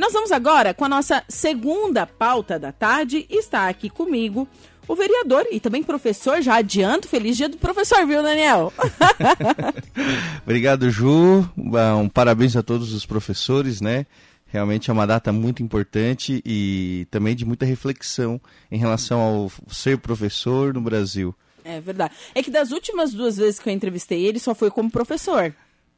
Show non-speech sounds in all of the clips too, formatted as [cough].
Nós vamos agora com a nossa segunda pauta da tarde. Está aqui comigo o vereador e também professor. Já adianto, feliz dia do professor, viu, Daniel? [laughs] Obrigado, Ju. Um parabéns a todos os professores, né? Realmente é uma data muito importante e também de muita reflexão em relação ao ser professor no Brasil. É verdade. É que das últimas duas vezes que eu entrevistei ele, só foi como professor.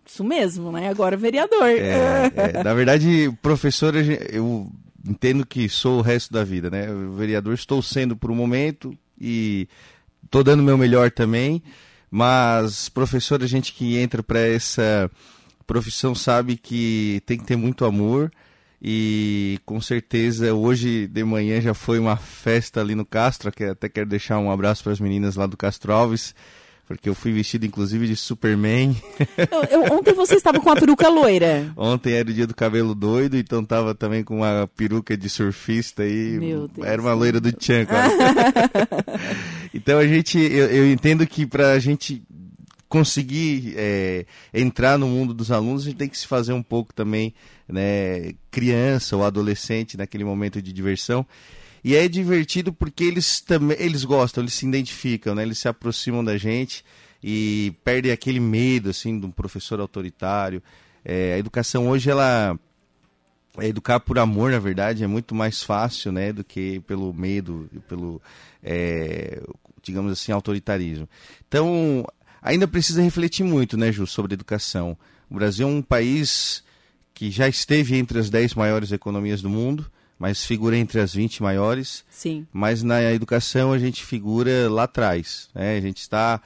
Isso mesmo, né? Agora vereador. É, é, [laughs] na verdade, professor, eu entendo que sou o resto da vida, né? vereador estou sendo por um momento e estou dando o meu melhor também, mas professor, a gente que entra para essa profissão sabe que tem que ter muito amor e com certeza hoje de manhã já foi uma festa ali no Castro, que até quero deixar um abraço para as meninas lá do Castro Alves, porque eu fui vestido inclusive de Superman. Eu, eu, ontem você estava com a peruca loira. [laughs] Ontem era o dia do cabelo doido, então estava também com uma peruca de surfista aí. Meu Deus. Era uma loira do Tchan, [laughs] então a gente, eu, eu entendo que para a gente conseguir é, entrar no mundo dos alunos, a gente tem que se fazer um pouco também, né, criança ou adolescente naquele momento de diversão. E é divertido porque eles também eles gostam, eles se identificam, né? Eles se aproximam da gente e perdem aquele medo assim de um professor autoritário. É, a educação hoje ela é educar por amor, na verdade, é muito mais fácil, né, do que pelo medo, pelo é, digamos assim autoritarismo. Então ainda precisa refletir muito, né, Ju, sobre educação. O Brasil é um país que já esteve entre as 10 maiores economias do mundo, mas figura entre as 20 maiores. Sim. Mas na educação a gente figura lá atrás. Né? A gente está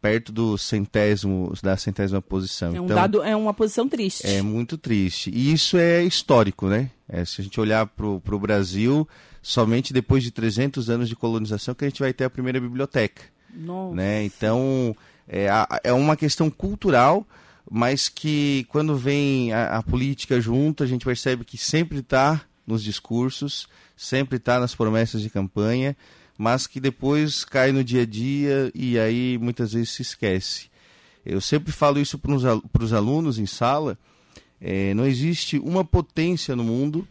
perto do centésimo, da centésima posição. É um então, dado, é uma posição triste. É muito triste. E isso é histórico, né? É, se a gente olhar para o Brasil, somente depois de 300 anos de colonização que a gente vai ter a primeira biblioteca. Nossa. Né? Então, é, é uma questão cultural, mas que quando vem a, a política junto, a gente percebe que sempre está nos discursos, sempre está nas promessas de campanha, mas que depois cai no dia a dia e aí muitas vezes se esquece. Eu sempre falo isso para os alunos em sala: é, não existe uma potência no mundo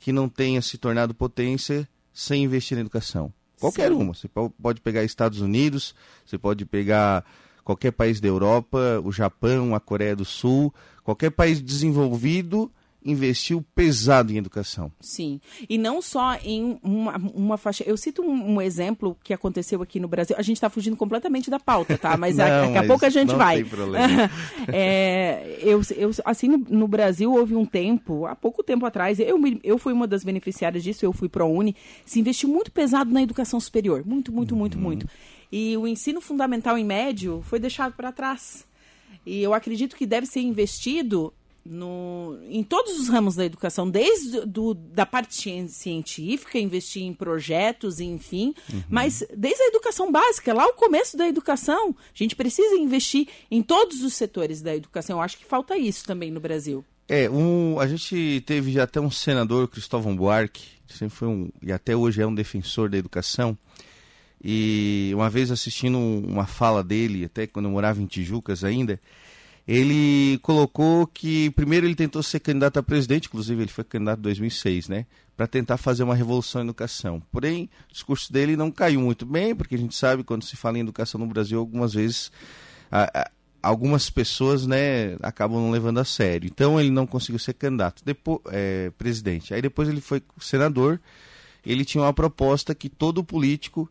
que não tenha se tornado potência sem investir na educação. Qualquer Sim. uma. Você pode pegar Estados Unidos, você pode pegar qualquer país da Europa, o Japão, a Coreia do Sul, qualquer país desenvolvido investiu pesado em educação. Sim, e não só em uma, uma faixa. Eu cito um, um, exemplo que aconteceu aqui no Brasil. A gente está fugindo completamente da pauta, tá? Mas [laughs] não, daqui a pouco a gente não vai. Tem problema. [laughs] é, eu, eu, assim, no, no, Brasil houve um tempo, há pouco tempo atrás, eu, eu fui uma das beneficiárias disso, eu fui para a Uni, se investiu muito pesado na educação superior. Muito, muito, muito, uhum. muito e o ensino fundamental e médio foi deixado para trás. E eu acredito que deve ser investido no, em todos os ramos da educação, desde do, da parte científica, investir em projetos, enfim, uhum. mas desde a educação básica, lá o começo da educação, a gente precisa investir em todos os setores da educação. Eu acho que falta isso também no Brasil. É, um, a gente teve até um senador, Cristóvão Buarque, que sempre foi um, e até hoje é um defensor da educação, e uma vez assistindo uma fala dele, até quando eu morava em Tijucas ainda, ele colocou que primeiro ele tentou ser candidato a presidente, inclusive ele foi candidato em 2006, né, para tentar fazer uma revolução em educação. Porém, o discurso dele não caiu muito bem, porque a gente sabe quando se fala em educação no Brasil, algumas vezes a, a, algumas pessoas, né, acabam não levando a sério. Então ele não conseguiu ser candidato, depois é, presidente. Aí depois ele foi senador. Ele tinha uma proposta que todo político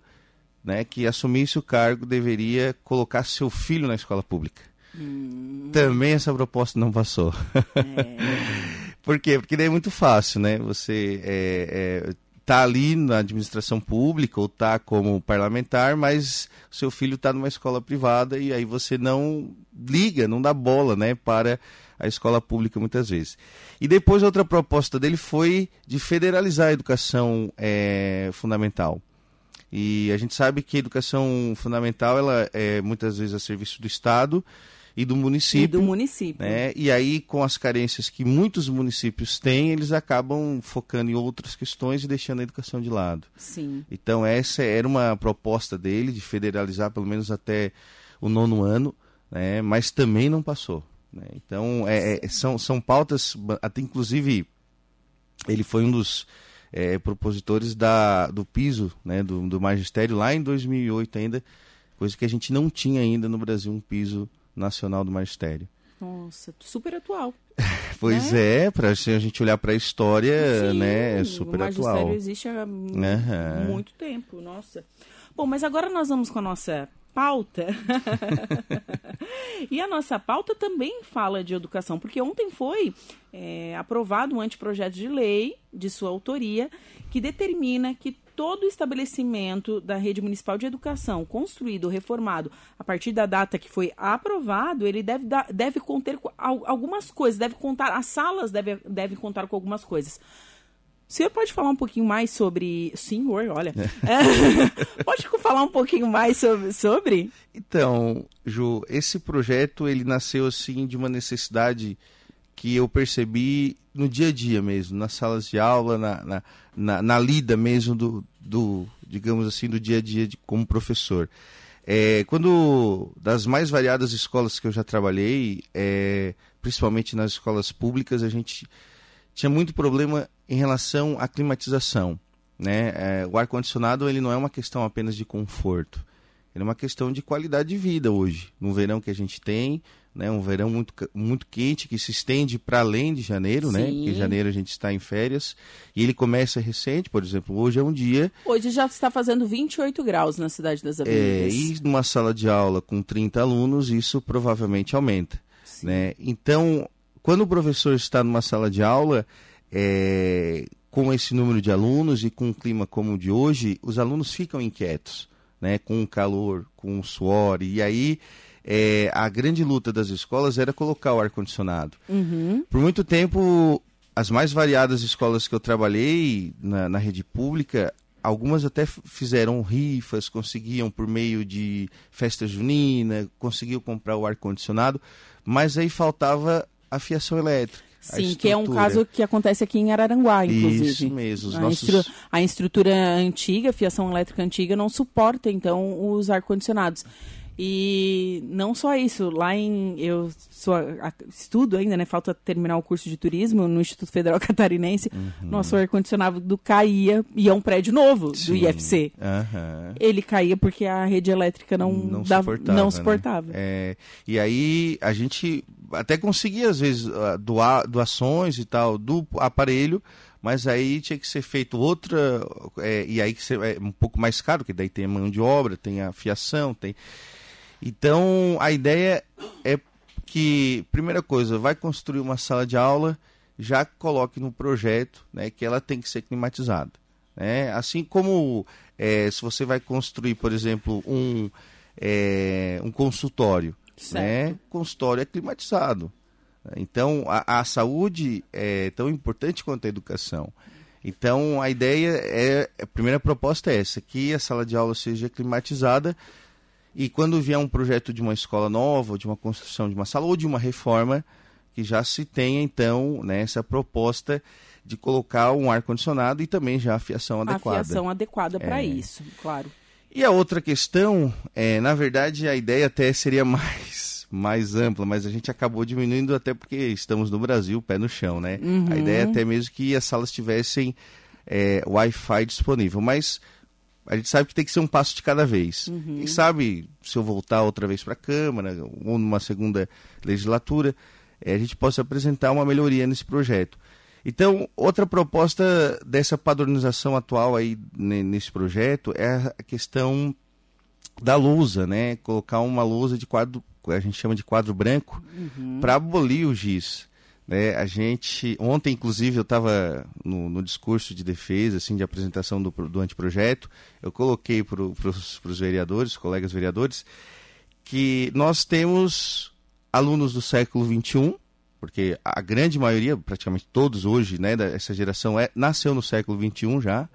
né, que assumisse o cargo deveria colocar seu filho na escola pública. Hum. Também essa proposta não passou. É. [laughs] Por quê? Porque daí é muito fácil, né? Você é, é, tá ali na administração pública ou tá como parlamentar, mas seu filho está numa escola privada e aí você não liga, não dá bola, né, para a escola pública muitas vezes. E depois outra proposta dele foi de federalizar a educação é, fundamental. E a gente sabe que a educação fundamental ela é muitas vezes a serviço do Estado e do município. E do município. Né? E aí, com as carências que muitos municípios têm, eles acabam focando em outras questões e deixando a educação de lado. Sim. Então, essa era uma proposta dele, de federalizar pelo menos até o nono ano, né? mas também não passou. Né? Então, é, é, são, são pautas, até inclusive ele foi um dos é, propositores da, do piso, né, do, do magistério lá em 2008 ainda, coisa que a gente não tinha ainda no Brasil, um piso nacional do magistério. Nossa, super atual. [laughs] pois né? é, para a gente olhar para a história, Sim, né, é super o atual. magistério existe há Uhum. muito tempo, nossa. Bom, mas agora nós vamos com a nossa pauta. [laughs] e a nossa pauta também fala de educação, porque ontem foi é, aprovado um anteprojeto de lei de sua autoria que determina que todo estabelecimento da rede municipal de educação construído ou reformado a partir da data que foi aprovado, ele deve, dar, deve conter co- al- algumas coisas, deve contar, as salas devem deve contar com algumas coisas. O senhor pode falar um pouquinho mais sobre. Senhor, olha. É. [laughs] pode falar um pouquinho mais sobre. sobre? Então, Ju, esse projeto ele nasceu assim de uma necessidade que eu percebi no dia a dia mesmo, nas salas de aula, na, na, na, na lida mesmo do, do, digamos assim, do dia a dia de, como professor. É, quando das mais variadas escolas que eu já trabalhei, é, principalmente nas escolas públicas, a gente tinha muito problema em relação à climatização. Né? É, o ar-condicionado ele não é uma questão apenas de conforto, ele é uma questão de qualidade de vida hoje. No verão que a gente tem, né, um verão muito, muito quente que se estende para além de janeiro, né? Sim. Porque em janeiro a gente está em férias e ele começa recente, por exemplo, hoje é um dia Hoje já está fazendo 28 graus na Cidade das é, Avenidas. e numa sala de aula com 30 alunos, isso provavelmente aumenta. Sim. Né? Então, quando o professor está numa sala de aula, é, com esse número de alunos e com um clima como o de hoje, os alunos ficam inquietos, né? com o calor, com o suor. E aí, é, a grande luta das escolas era colocar o ar-condicionado. Uhum. Por muito tempo, as mais variadas escolas que eu trabalhei na, na rede pública, algumas até fizeram rifas, conseguiam por meio de festa junina, conseguiam comprar o ar-condicionado, mas aí faltava a fiação elétrica. Sim, que é um caso que acontece aqui em Araranguá, inclusive. Isso mesmo, a, nossos... instru- a estrutura antiga, a fiação elétrica antiga, não suporta, então, os ar-condicionados. E não só isso, lá em. Eu sou, estudo ainda, né? Falta terminar o curso de turismo no Instituto Federal [laughs] Catarinense. Uhum. Nosso ar-condicionado caía, e é um prédio novo do Sim, IFC. aham. Ele caía porque a rede elétrica não, não dava- suportava. não né? suportava. É, e aí a gente até conseguia, às vezes, ah, doar, doações e tal do aparelho, mas aí tinha que ser feito outra. é, e aí que é um pouco mais caro, porque daí tem a mão de obra, tem a fiação, tem. Então a ideia é que, primeira coisa, vai construir uma sala de aula, já coloque no projeto né, que ela tem que ser climatizada. Né? Assim como é, se você vai construir, por exemplo, um, é, um consultório, né? Consultório é climatizado. Então, a, a saúde é tão importante quanto a educação. Então, a ideia é, a primeira proposta é essa, que a sala de aula seja climatizada e quando vier um projeto de uma escola nova, de uma construção de uma sala ou de uma reforma, que já se tenha então né, essa proposta de colocar um ar-condicionado e também já a fiação A adequada. fiação adequada para É. isso, claro. E a outra questão, é, na verdade, a ideia até seria [laughs] mais, mais ampla, mas a gente acabou diminuindo até porque estamos no Brasil, pé no chão, né? Uhum. A ideia é até mesmo que as salas tivessem é, Wi-Fi disponível, mas a gente sabe que tem que ser um passo de cada vez. Uhum. Quem sabe, se eu voltar outra vez para a Câmara, ou numa segunda legislatura, é, a gente possa apresentar uma melhoria nesse projeto. Então, outra proposta dessa padronização atual aí ne- nesse projeto é a questão da lousa, né? Colocar uma lousa de quadro, a gente chama de quadro branco, para abolir o giz. Né? A gente, ontem, inclusive, eu estava no, no discurso de defesa, assim, de apresentação do, do anteprojeto, eu coloquei para os vereadores, colegas vereadores, que nós temos alunos do século XXI, porque a grande maioria, praticamente todos hoje, né, dessa geração, é, nasceu no século XXI já.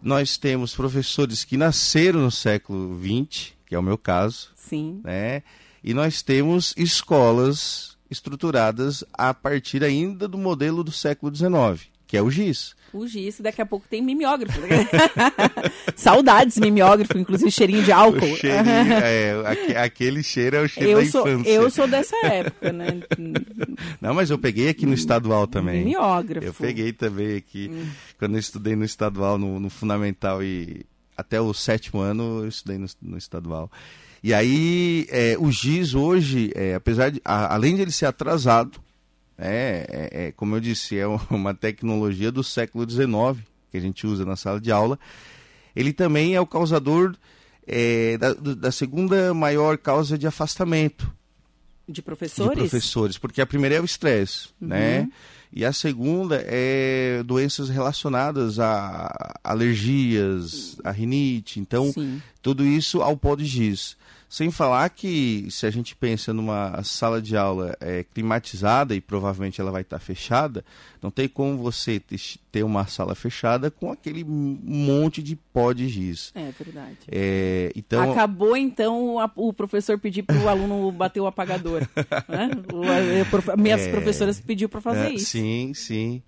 Nós temos professores que nasceram no século XX, que é o meu caso, Sim. né? E nós temos escolas estruturadas a partir ainda do modelo do século XIX. Que é o giz. O giz, daqui a pouco tem mimeógrafo. [laughs] Saudades mimeógrafo, inclusive cheirinho de álcool. O cheirinho, é, aquele cheiro é o cheiro eu da sou, infância. Eu sou dessa época, né? Não, mas eu peguei aqui no estadual também. Mimeógrafo. Eu peguei também aqui, hum. quando eu estudei no estadual, no, no, fundamental e até o sétimo ano eu estudei no, no estadual. E aí, é, o giz hoje, é, apesar de, a, além de ele ser atrasado, é, é, é, como eu disse, é [laughs] uma tecnologia do século XIX que a gente usa na sala de aula. Ele também é o causador é, da, da, segunda maior causa de afastamento de professores. De professores, porque a primeira é o estresse, uhum. né? E a segunda é doenças relacionadas a alergias, a rinite. Então, Sim. tudo isso ao pó de giz. Sem falar que se a gente pensa numa sala de aula é, climatizada e provavelmente ela vai estar fechada, não tem como você ter uma sala fechada com aquele monte de pó de giz. É verdade. É, então... Acabou então a, o professor pedir para o aluno [laughs] bater o apagador. né? o, a, minhas é, professoras pediu para fazer é, isso. Sim, sim.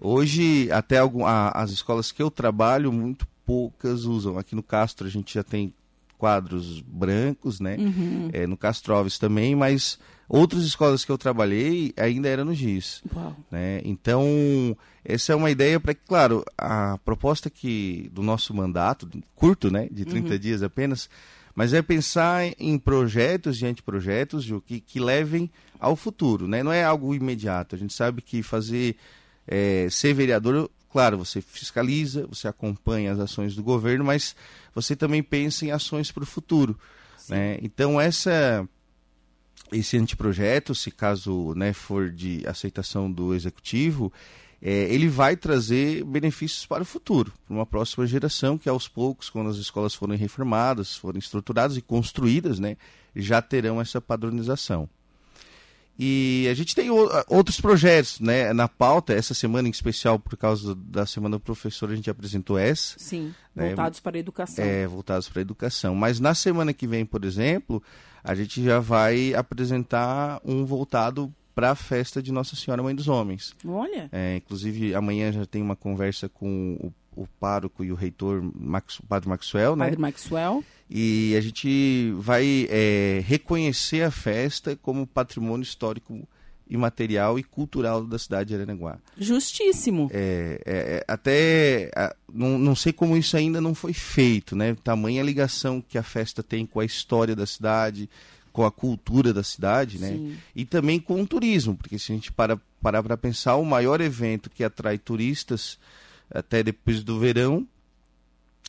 Hoje, até algum, a, as escolas que eu trabalho, muito poucas usam. Aqui no Castro a gente já tem quadros brancos, né? Uhum. É, no Castroves também, mas outras escolas que eu trabalhei ainda era no GIS. Uau. Né? Então, essa é uma ideia para que, claro, a proposta que do nosso mandato, curto, né? De 30 uhum. dias apenas, mas é pensar em projetos e anteprojetos que, que levem ao futuro, né? Não é algo imediato. A gente sabe que fazer, é, ser vereador Claro, você fiscaliza, você acompanha as ações do governo, mas você também pensa em ações para o futuro. Né? Então, essa, esse anteprojeto, se caso né, for de aceitação do executivo, é, ele vai trazer benefícios para o futuro, para uma próxima geração que aos poucos, quando as escolas forem reformadas, forem estruturadas e construídas, né, já terão essa padronização. E a gente tem outros projetos né, na pauta. Essa semana, em especial, por causa da Semana do Professor, a gente apresentou essa. Sim, né, voltados para a educação. É, voltados para a educação. Mas na semana que vem, por exemplo, a gente já vai apresentar um voltado para a festa de Nossa Senhora Mãe dos Homens. Olha! É, inclusive, amanhã já tem uma conversa com o o pároco e o reitor, Max, o padre Maxwell, né? Padre Maxwell. E a gente vai é, reconhecer a festa como patrimônio histórico imaterial e cultural da cidade de Aranaguá. Justíssimo. É, é, é até não, não sei como isso ainda não foi feito, né? Tamanha ligação que a festa tem com a história da cidade, com a cultura da cidade, né? Sim. E também com o turismo, porque se a gente para parar para pensar, o maior evento que atrai turistas até depois do verão,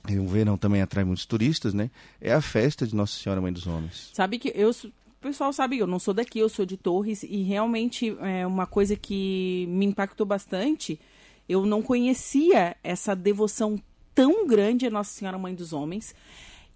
e o verão também atrai muitos turistas, né? É a festa de Nossa Senhora Mãe dos Homens. Sabe que eu, o pessoal sabe, eu não sou daqui, eu sou de Torres e realmente é uma coisa que me impactou bastante. Eu não conhecia essa devoção tão grande a Nossa Senhora Mãe dos Homens.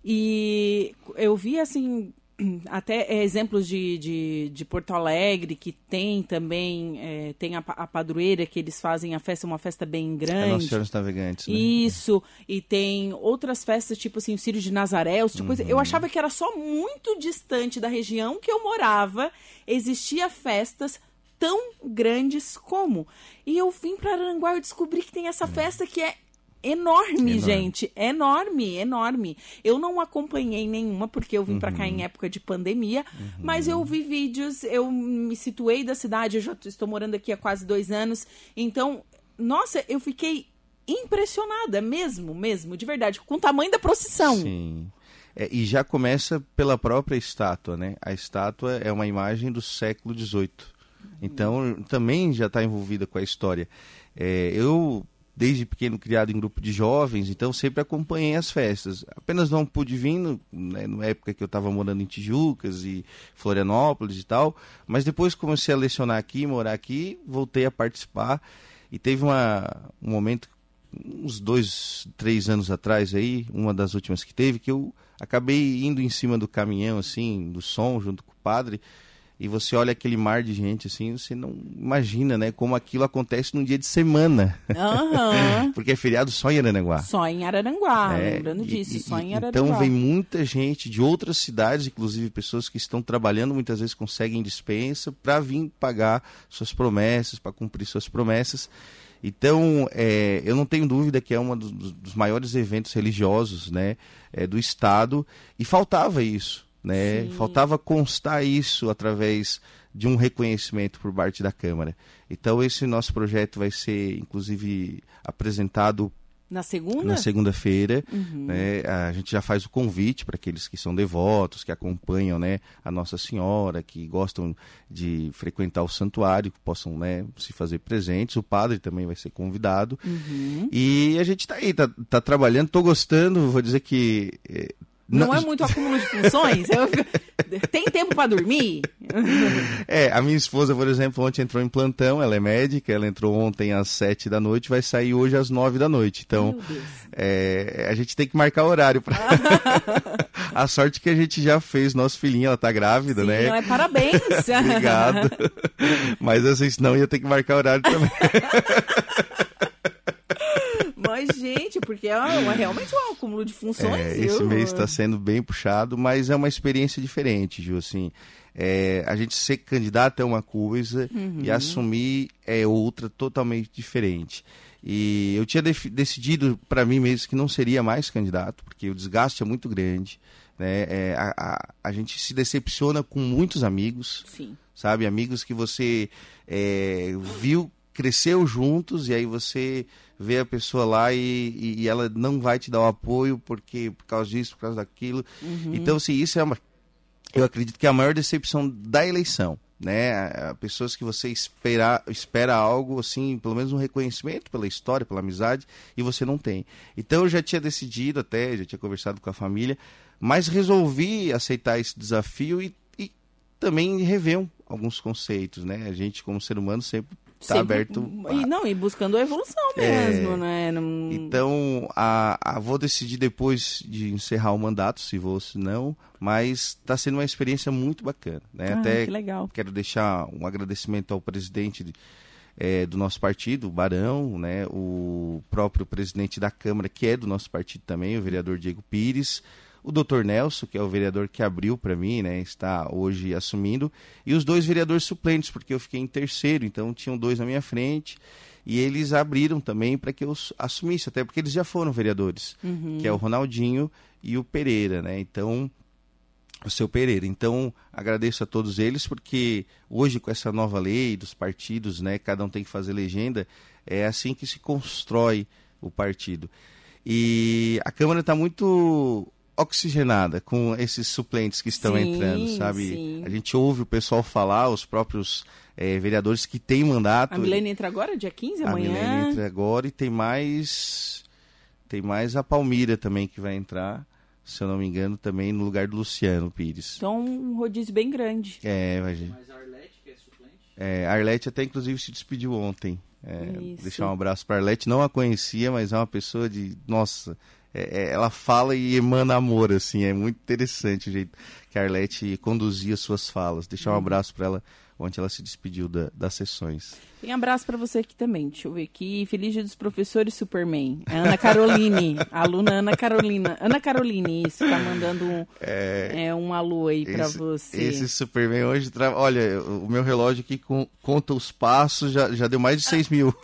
E eu vi assim [clears throat] até é, exemplos de, de, de, Porto Alegre, que tem também, é, tem a, a, padroeira, que eles fazem a festa, uma festa bem grande. É Nossa Senhora dos Navegantes, né? Isso, e tem outras festas, tipo assim, o Círio de Nazaré, tipo uhum. Eu achava que era só muito distante da região que eu morava, existia festas tão grandes como. E eu vim para Aranguá e descobri que tem essa uhum. festa que é Enorme, enorme, gente. Enorme, enorme. Eu não acompanhei nenhuma, porque eu vim uhum. para cá em uhum. época de pandemia, uhum. mas eu vi vídeos, eu me situei da cidade, eu já estou morando aqui há quase dois anos. Então, nossa, eu fiquei impressionada mesmo, mesmo, de verdade, com o tamanho da procissão. Sim. É, e já começa pela própria estátua, né? A estátua é uma imagem do século XVIII. Então, também já está envolvida com a história. É, eu desde pequeno criado em grupo de jovens, então sempre acompanhei as festas. Apenas não pude vir né, na época que eu estava morando em Tijucas e Florianópolis e tal, mas depois comecei a lecionar aqui, morar aqui, voltei a participar e teve uma, um momento, uns dois, três anos atrás aí, uma das últimas que teve, que eu acabei indo em cima do caminhão, assim, do som, junto com o padre, e você olha aquele mar de gente assim, você não imagina, né, como aquilo acontece num dia de semana. Uhum. [laughs] Porque é feriado só em Araranguá. Só em Araranguá, é, lembrando disso, e, só em Araranguá. Então vem muita gente de outras cidades, inclusive pessoas que estão trabalhando, muitas vezes conseguem dispensa para vir pagar suas promessas, para cumprir suas promessas. Então, é, eu não tenho dúvida que é um dos, dos maiores eventos religiosos né, é, do Estado e faltava isso. Né? Faltava constar isso através de um reconhecimento por parte da Câmara. Então, esse nosso projeto vai ser, inclusive, apresentado na segunda? Na segunda-feira. Uhum. Né, a gente já faz o convite para aqueles que são devotos, que acompanham né, a Nossa Senhora, que gostam de frequentar o santuário, que possam né, se fazer presentes. O padre também vai ser convidado. Uhum. E a gente está aí, está tá trabalhando, estou gostando. Vou dizer que eh, não, não é muito acúmulo de funções? [laughs] Tem tempo para dormir? É, a minha esposa, por exemplo, ontem entrou em plantão, ela é médica, ela entrou ontem às sete da noite, vai sair hoje às nove da noite. Então, é, a gente tem que marcar horário para. [laughs] a sorte que a gente já fez, nosso filhinho, ela tá grávida, Sim, né? É, parabéns! [laughs] Obrigado. Mas assim, senão ia ter que marcar horário também. Mas, gente, porque é, uma, realmente um acúmulo de funções. É, esse mês está sendo bem puxado, mas é uma experiência diferente, Ju. Assim, é, a gente ser candidato é uma coisa uhum. e assumir é outra totalmente diferente. E eu tinha decidido para mim mesmo que não seria mais candidato, porque o desgaste é muito grande. Né? É, a, a, a, gente se decepciona com muitos amigos, Sim. sabe? Amigos que você é, viu, cresceu juntos e aí você vê a pessoa lá e, e, ela não vai te dar o apoio porque por causa disso, por causa daquilo. Uhum. Então, assim, isso é uma. Eu acredito que é a maior decepção da eleição. Né? Pessoas que você espera, espera algo, assim, pelo menos um reconhecimento pela história, pela amizade, e você não tem. Então eu já tinha decidido até, já tinha conversado com a família, mas resolvi aceitar esse desafio e, e também rever alguns conceitos, né? A gente, como ser humano, sempre está aberto. E, não, e buscando a evolução é. mesmo, é, né? Não... Então, a, a, vou decidir depois de encerrar o mandato, se vou, se não, mas está sendo uma experiência muito bacana. Né? Ah, Até que legal. quero deixar um agradecimento ao presidente de, é, do nosso partido, o Barão, né? o próprio presidente da Câmara, que é do nosso partido também, o vereador Diego Pires o doutor Nelson, que é o vereador que abriu para mim, né, está hoje assumindo, e os dois vereadores suplentes, porque eu fiquei em terceiro, então tinham dois na minha frente, e eles abriram também para que eu assumisse, até porque eles já foram vereadores, uhum. que é o Ronaldinho e o Pereira, né? Então, o seu Pereira. Então, agradeço a todos eles, porque hoje com essa nova lei dos partidos, né, cada um tem que fazer legenda, é assim que se constrói o partido. E a Câmara está muito oxigenada com esses suplentes que estão sim, entrando, sabe? Sim. A gente ouve o pessoal falar, os próprios é, vereadores que têm mandato. A Milene entra agora, dia 15, amanhã? A Milene entra agora e tem mais. Tem mais a Palmira também que vai entrar, se eu não me engano, também no lugar do Luciano Pires. Então, um rodízio bem grande. É, vai Mas a Arlete, que é suplente? É, a Arlete até inclusive se despediu ontem. É, deixar um abraço para a Arlete. Não a conhecia, mas é uma pessoa de. Nossa, é, é, ela fala e emana amor, assim, é muito interessante o jeito que a Arlete conduzia suas falas. Deixar um uhum. abraço para ela, onde ela se despediu da, das sessões. Tem abraço para você aqui também, deixa eu ver aqui. Feliz dia dos professores Superman. É Ana Caroline, [laughs] aluna Ana Carolina. Ana Caroline, isso, tá mandando um, é, é um alô aí para você. Esse Superman hoje, tra... olha, o meu relógio aqui com, conta os passos, já, já deu mais de 6 [laughs] mil. [laughs]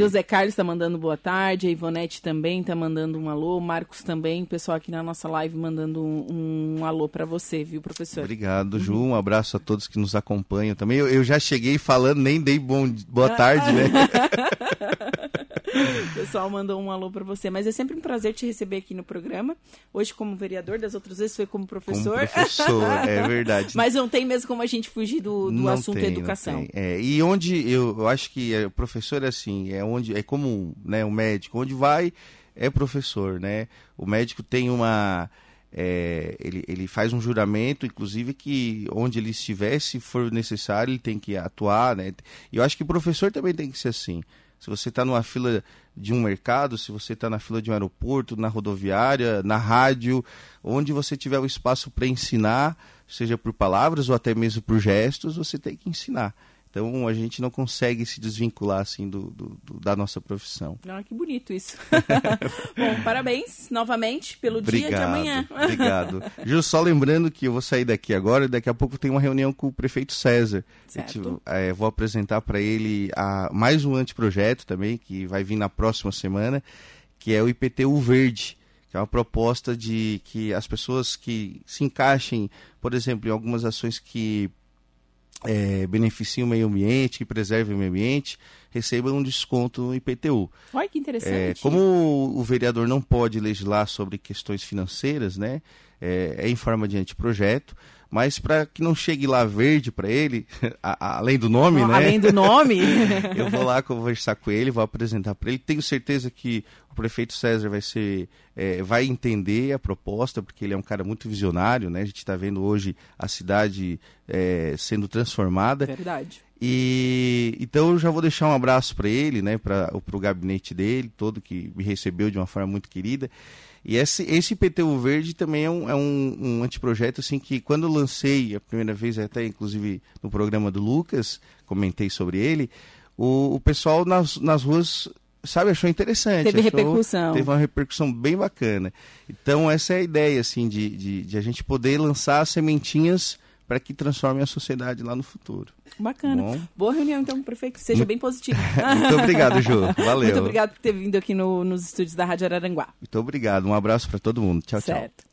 José Carlos está mandando boa tarde, a Ivonete também está mandando um alô, Marcos também, pessoal aqui na nossa live mandando um, um alô para você, viu, professor? Obrigado, Ju, um abraço a todos que nos acompanham também. Eu, eu já cheguei falando, nem dei bom, boa tarde, né? [laughs] [laughs] O pessoal mandou um alô para você, mas é sempre um prazer te receber aqui no programa. Hoje como vereador, das outras vezes foi como professor. Como professor, é [laughs] verdade. mas não tem mesmo como a gente fugir do, do assunto tem, educação. É, e onde eu, eu acho que o professor é assim, é onde é como né, um médico, onde vai é professor, né? O médico tem uma é, ele, ele faz um juramento, inclusive, que onde ele estiver, se for necessário, ele tem que atuar. Né? E eu acho que o professor também tem que ser assim. Se você está numa fila de um mercado, se você está na fila de um aeroporto, na rodoviária, na rádio, onde você tiver o espaço para ensinar, seja por palavras ou até mesmo por gestos, você tem que ensinar. Então a gente não consegue se desvincular assim do, do, do da nossa profissão. Ah, que bonito isso. [laughs] Bom, parabéns novamente pelo obrigado, dia de amanhã. obrigado. [laughs] Ju, só lembrando que eu vou sair daqui agora e daqui a pouco tem uma reunião com o prefeito César. Certo. é, vou apresentar para ele a, mais um anteprojeto também, que vai vir na próxima semana, que é o IPTU Verde que é uma proposta de que as pessoas que se encaixem, por exemplo, em algumas ações que é, beneficiem o meio ambiente, que preservem o meio ambiente, recebam um desconto no IPTU. Olha que interessante. É, como o vereador não pode legislar sobre questões financeiras, né, é, é em forma de anteprojeto, mas para que não chegue lá verde para ele, [laughs] a, a, além do nome, né? Além do nome. [laughs] eu vou lá conversar com ele, vou apresentar para ele. Tenho certeza que prefeito César vai ser, é, vai entender a proposta, porque ele é um cara muito visionário, né? A gente está vendo hoje a cidade é, sendo transformada. Verdade. E então eu já vou deixar um abraço para ele, né? Para o gabinete dele, todo que me recebeu de uma forma muito querida. E esse, esse IPTU verde também é um, é um, um anteprojeto assim que quando eu lancei a primeira vez, até inclusive no programa do Lucas, comentei sobre ele, o, o pessoal nas, nas ruas sabe, achou interessante. Teve achou, repercussão. Teve uma repercussão bem bacana. Então, essa é a ideia, assim, de, de, de a gente poder lançar sementinhas para que transforme a sociedade lá no futuro. Bacana. Bom. Boa reunião, então, prefeito. Seja muito... bem positivo. [laughs] muito obrigado, Ju. [laughs] Valeu. Muito obrigado por ter vindo aqui no, nos estúdios da Rádio Araranguá. Muito obrigado. Um abraço para todo mundo. Tchau, certo. tchau.